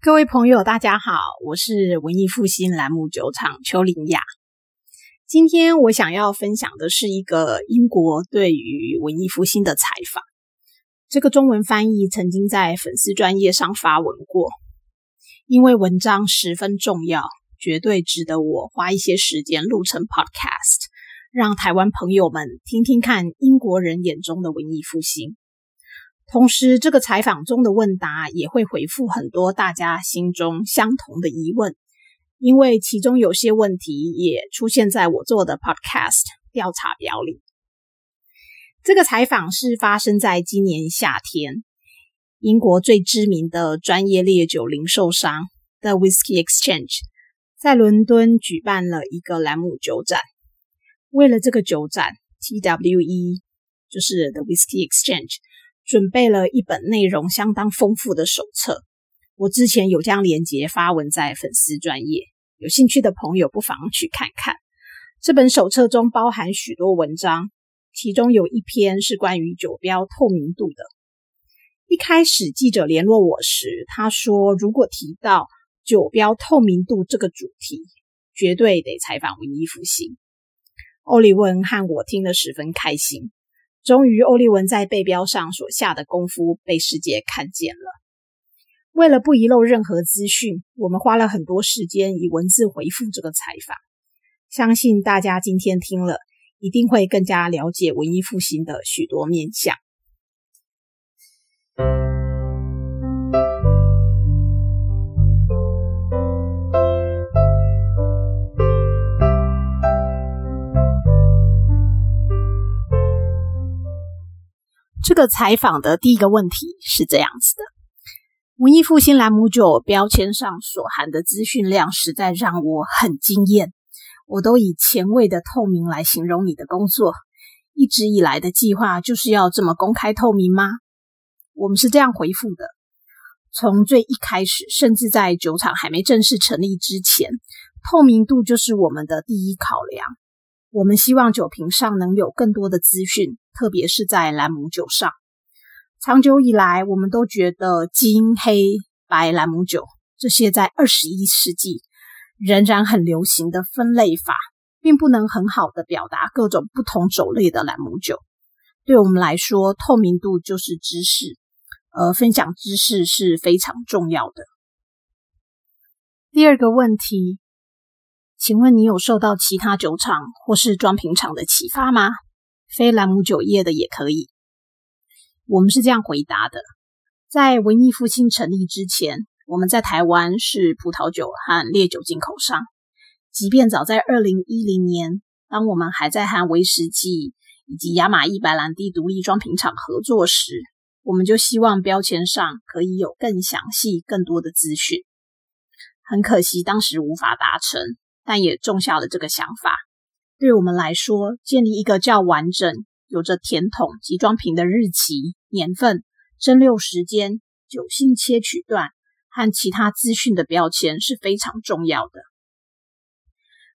各位朋友，大家好，我是文艺复兴栏目酒厂邱林雅。今天我想要分享的是一个英国对于文艺复兴的采访。这个中文翻译曾经在粉丝专业上发文过，因为文章十分重要，绝对值得我花一些时间录成 podcast，让台湾朋友们听听看英国人眼中的文艺复兴。同时，这个采访中的问答也会回复很多大家心中相同的疑问，因为其中有些问题也出现在我做的 Podcast 调查表里。这个采访是发生在今年夏天，英国最知名的专业烈酒零售商 The Whisky Exchange 在伦敦举办了一个兰姆酒展。为了这个酒展，TWE 就是 The Whisky Exchange。准备了一本内容相当丰富的手册，我之前有将链接发文在粉丝专业，有兴趣的朋友不妨去看看。这本手册中包含许多文章，其中有一篇是关于酒标透明度的。一开始记者联络我时，他说如果提到酒标透明度这个主题，绝对得采访文艺复兴。欧利文和我听了十分开心。终于，欧利文在背标上所下的功夫被世界看见了。为了不遗漏任何资讯，我们花了很多时间以文字回复这个采访。相信大家今天听了，一定会更加了解文艺复兴的许多面相。这个采访的第一个问题是这样子的：文艺复兴兰姆酒标签上所含的资讯量实在让我很惊艳。我都以前卫的透明来形容你的工作，一直以来的计划就是要这么公开透明吗？我们是这样回复的：从最一开始，甚至在酒厂还没正式成立之前，透明度就是我们的第一考量。我们希望酒瓶上能有更多的资讯。特别是在兰姆酒上，长久以来，我们都觉得金、黑、白兰姆酒这些在二十一世纪仍然很流行的分类法，并不能很好的表达各种不同种类的兰姆酒。对我们来说，透明度就是知识，而分享知识是非常重要的。第二个问题，请问你有受到其他酒厂或是装瓶厂的启发吗？非兰姆酒业的也可以。我们是这样回答的：在文艺复兴成立之前，我们在台湾是葡萄酒和烈酒进口商。即便早在二零一零年，当我们还在和威士忌以及雅马伊白兰地独立装瓶厂合作时，我们就希望标签上可以有更详细、更多的资讯。很可惜，当时无法达成，但也种下了这个想法。对我们来说，建立一个较完整、有着甜筒及装瓶的日期、年份、蒸馏时间、酒性切取段和其他资讯的标签是非常重要的。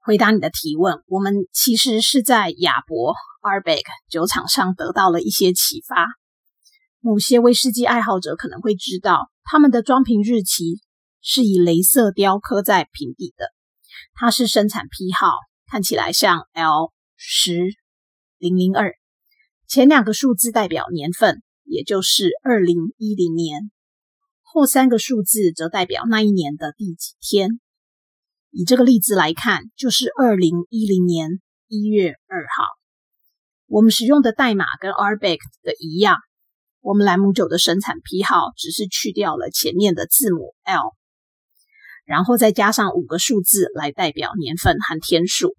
回答你的提问，我们其实是在亚伯 Arbeck 酒厂上得到了一些启发。某些威士忌爱好者可能会知道，他们的装瓶日期是以镭射雕刻在瓶底的，它是生产批号。看起来像 L 十零零二，前两个数字代表年份，也就是二零一零年；后三个数字则代表那一年的第几天。以这个例子来看，就是二零一零年一月二号。我们使用的代码跟 Arbeck 的一样，我们兰姆酒的生产批号只是去掉了前面的字母 L。然后再加上五个数字来代表年份和天数，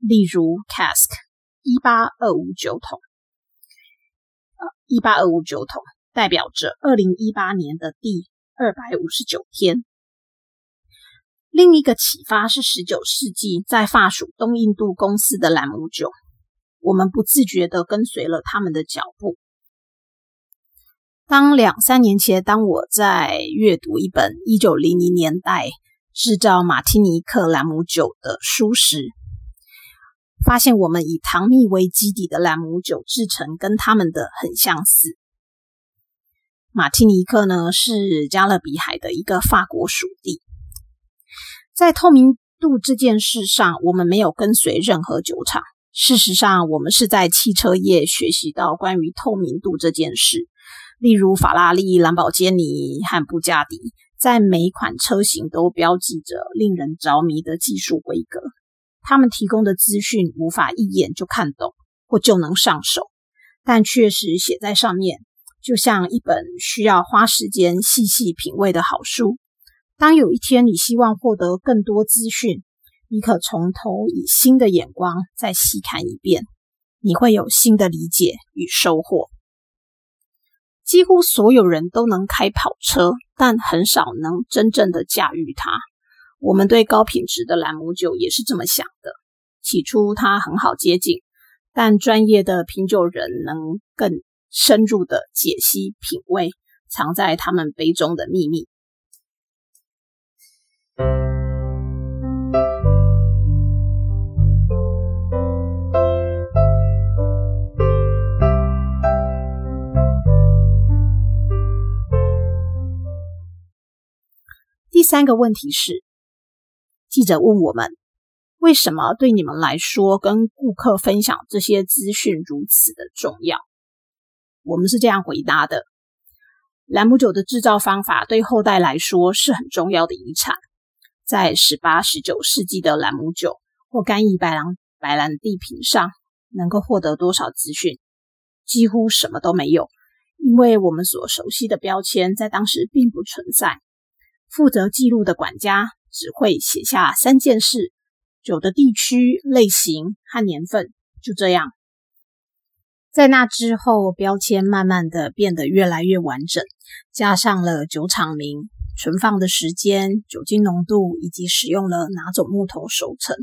例如 cask 一八二五酒桶，呃一八二五酒桶代表着二零一八年的第二百五十九天。另一个启发是十九世纪在法属东印度公司的兰姆酒，我们不自觉地跟随了他们的脚步。当两三年前，当我在阅读一本一九零零年代制造马提尼克兰姆酒的书时，发现我们以糖蜜为基底的兰姆酒制成跟他们的很相似。马提尼克呢是加勒比海的一个法国属地，在透明度这件事上，我们没有跟随任何酒厂。事实上，我们是在汽车业学习到关于透明度这件事。例如，法拉利、兰博基尼和布加迪在每款车型都标记着令人着迷的技术规格。他们提供的资讯无法一眼就看懂或就能上手，但确实写在上面，就像一本需要花时间细细品味的好书。当有一天你希望获得更多资讯，你可从头以新的眼光再细看一遍，你会有新的理解与收获。几乎所有人都能开跑车，但很少能真正的驾驭它。我们对高品质的兰姆酒也是这么想的。起初它很好接近，但专业的品酒人能更深入的解析品味藏在他们杯中的秘密。第三个问题是，记者问我们，为什么对你们来说，跟顾客分享这些资讯如此的重要？我们是这样回答的：兰姆酒的制造方法对后代来说是很重要的遗产。在十八、十九世纪的兰姆酒或干邑白兰白兰地瓶上，能够获得多少资讯？几乎什么都没有，因为我们所熟悉的标签在当时并不存在。负责记录的管家只会写下三件事：酒的地区、类型和年份。就这样，在那之后，标签慢慢的变得越来越完整，加上了酒厂名、存放的时间、酒精浓度以及使用了哪种木头熟成。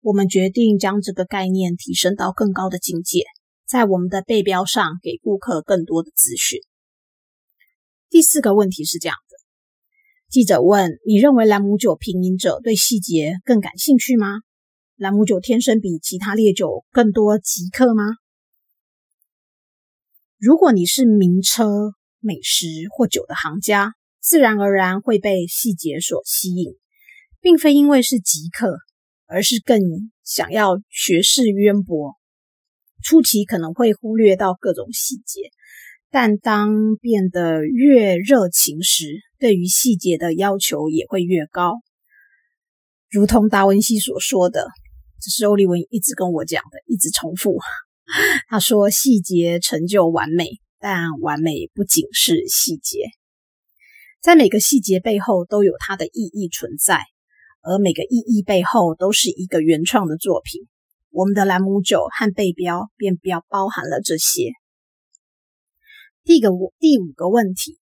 我们决定将这个概念提升到更高的境界，在我们的背标上给顾客更多的资讯。第四个问题是这样。记者问：“你认为兰姆酒品饮者对细节更感兴趣吗？兰姆酒天生比其他烈酒更多极客吗？”如果你是名车、美食或酒的行家，自然而然会被细节所吸引，并非因为是极客，而是更想要学识渊博。初期可能会忽略到各种细节。但当变得越热情时，对于细节的要求也会越高。如同达文西所说的，这是欧利文一直跟我讲的，一直重复。他说：“细节成就完美，但完美不仅是细节，在每个细节背后都有它的意义存在，而每个意义背后都是一个原创的作品。我们的兰姆酒和背标便标包含了这些。”第个第五个问题，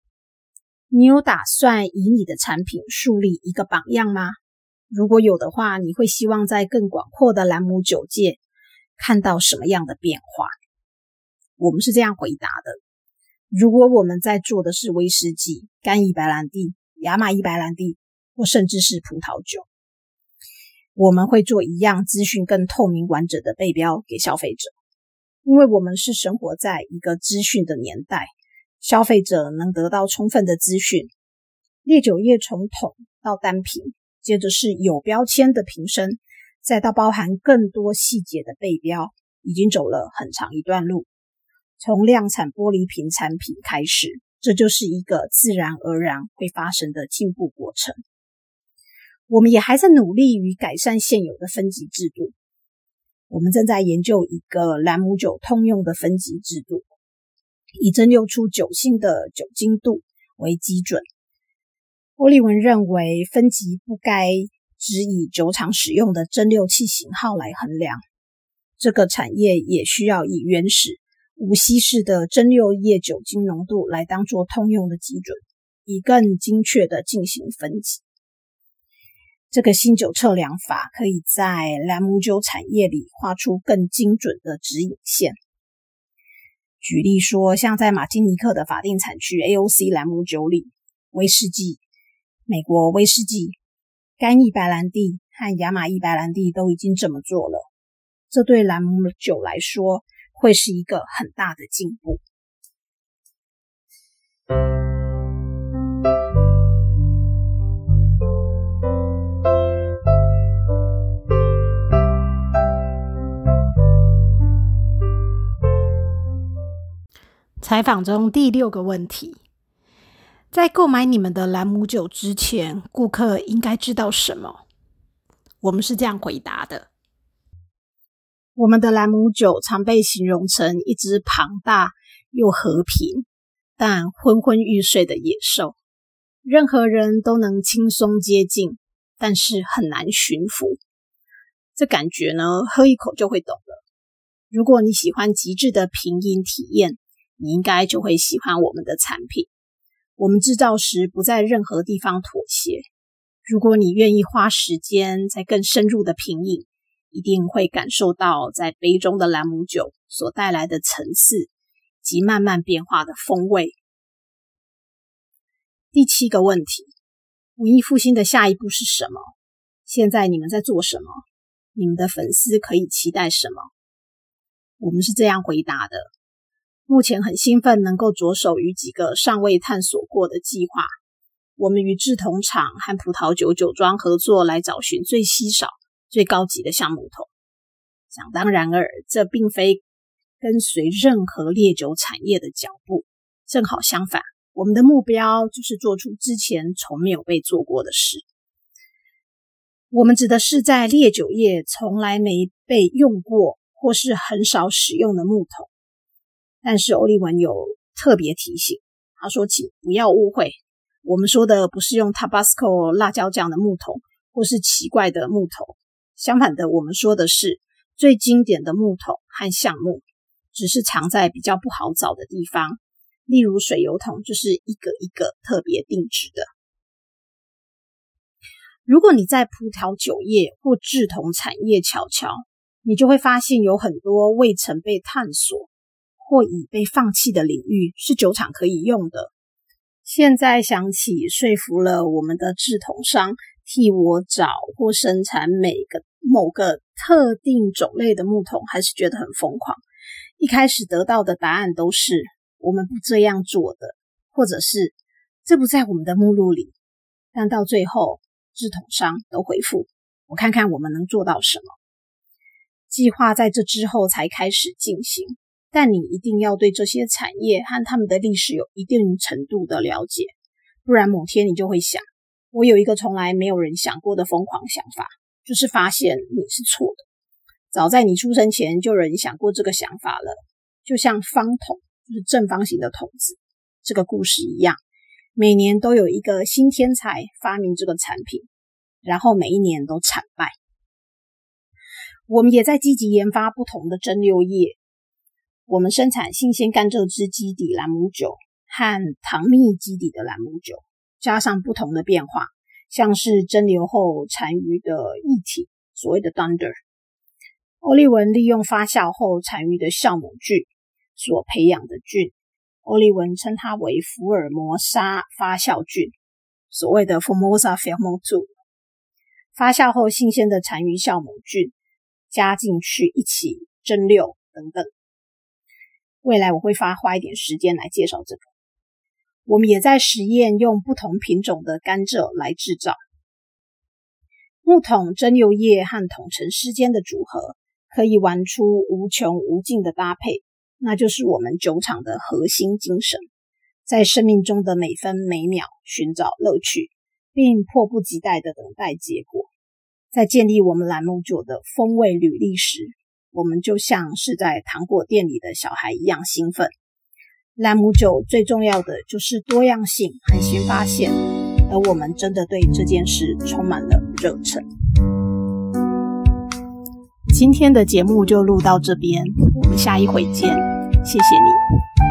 你有打算以你的产品树立一个榜样吗？如果有的话，你会希望在更广阔的兰姆酒界看到什么样的变化？我们是这样回答的：如果我们在做的是威士忌、干邑白兰地、亚马伊白兰地，或甚至是葡萄酒，我们会做一样资讯更透明完整的背标给消费者。因为我们是生活在一个资讯的年代，消费者能得到充分的资讯。烈酒业从桶到单瓶，接着是有标签的瓶身，再到包含更多细节的背标，已经走了很长一段路。从量产玻璃瓶产品开始，这就是一个自然而然会发生的进步过程。我们也还在努力于改善现有的分级制度。我们正在研究一个兰姆酒通用的分级制度，以蒸馏出酒性的酒精度为基准。欧利文认为，分级不该只以酒厂使用的蒸馏器型号来衡量。这个产业也需要以原始无稀释的蒸馏液酒精浓度来当做通用的基准，以更精确的进行分级。这个新酒测量法可以在兰姆酒产业里画出更精准的指引线。举例说，像在马丁尼克的法定产区 AOC 蓝姆酒里，威士忌、美国威士忌、干邑白兰地和亚马邑白兰地都已经这么做了，这对蓝姆酒来说会是一个很大的进步。采访中第六个问题：在购买你们的兰姆酒之前，顾客应该知道什么？我们是这样回答的：我们的兰姆酒常被形容成一只庞大又和平，但昏昏欲睡的野兽，任何人都能轻松接近，但是很难驯服。这感觉呢，喝一口就会懂了。如果你喜欢极致的品饮体验，你应该就会喜欢我们的产品。我们制造时不在任何地方妥协。如果你愿意花时间在更深入的品饮，一定会感受到在杯中的兰姆酒所带来的层次及慢慢变化的风味。第七个问题：文艺复兴的下一步是什么？现在你们在做什么？你们的粉丝可以期待什么？我们是这样回答的。目前很兴奋，能够着手于几个尚未探索过的计划。我们与制铜厂和葡萄酒酒庄合作，来找寻最稀少、最高级的橡木桶。想当然尔，这并非跟随任何烈酒产业的脚步，正好相反，我们的目标就是做出之前从没有被做过的事。我们指的是在烈酒业从来没被用过或是很少使用的木桶。但是欧利文有特别提醒，他说：“请不要误会，我们说的不是用 Tabasco 辣椒酱的木桶，或是奇怪的木头。相反的，我们说的是最经典的木桶和橡木，只是藏在比较不好找的地方。例如水油桶，就是一个一个特别定制的。如果你在葡萄酒业或制铜产业瞧瞧，你就会发现有很多未曾被探索。”或已被放弃的领域是酒厂可以用的。现在想起说服了我们的制桶商替我找或生产每个某个特定种类的木桶，还是觉得很疯狂。一开始得到的答案都是我们不这样做的，或者是这不在我们的目录里。但到最后，制桶商都回复我看看我们能做到什么。计划在这之后才开始进行。但你一定要对这些产业和他们的历史有一定程度的了解，不然某天你就会想：我有一个从来没有人想过的疯狂想法，就是发现你是错的。早在你出生前就有人想过这个想法了，就像方桶，就是正方形的桶子这个故事一样，每年都有一个新天才发明这个产品，然后每一年都惨败。我们也在积极研发不同的蒸馏液。我们生产新鲜甘蔗汁基底兰姆酒和糖蜜基底的兰姆酒，加上不同的变化，像是蒸馏后残余的液体，所谓的 dunder。欧利文利用发酵后残余的酵母菌所培养的菌，欧利文称它为福尔摩沙发酵菌，所谓的 Formosa ferment。发酵后新鲜的残余酵母菌加进去一起蒸馏等等。未来我会花花一点时间来介绍这个。我们也在实验用不同品种的甘蔗来制造木桶蒸馏液和桶陈之间的组合，可以玩出无穷无尽的搭配。那就是我们酒厂的核心精神，在生命中的每分每秒寻找乐趣，并迫不及待的等待结果。在建立我们兰姆酒的风味履历时。我们就像是在糖果店里的小孩一样兴奋。兰姆酒最重要的就是多样性和新发现，而我们真的对这件事充满了热忱。今天的节目就录到这边，我们下一回见，谢谢你。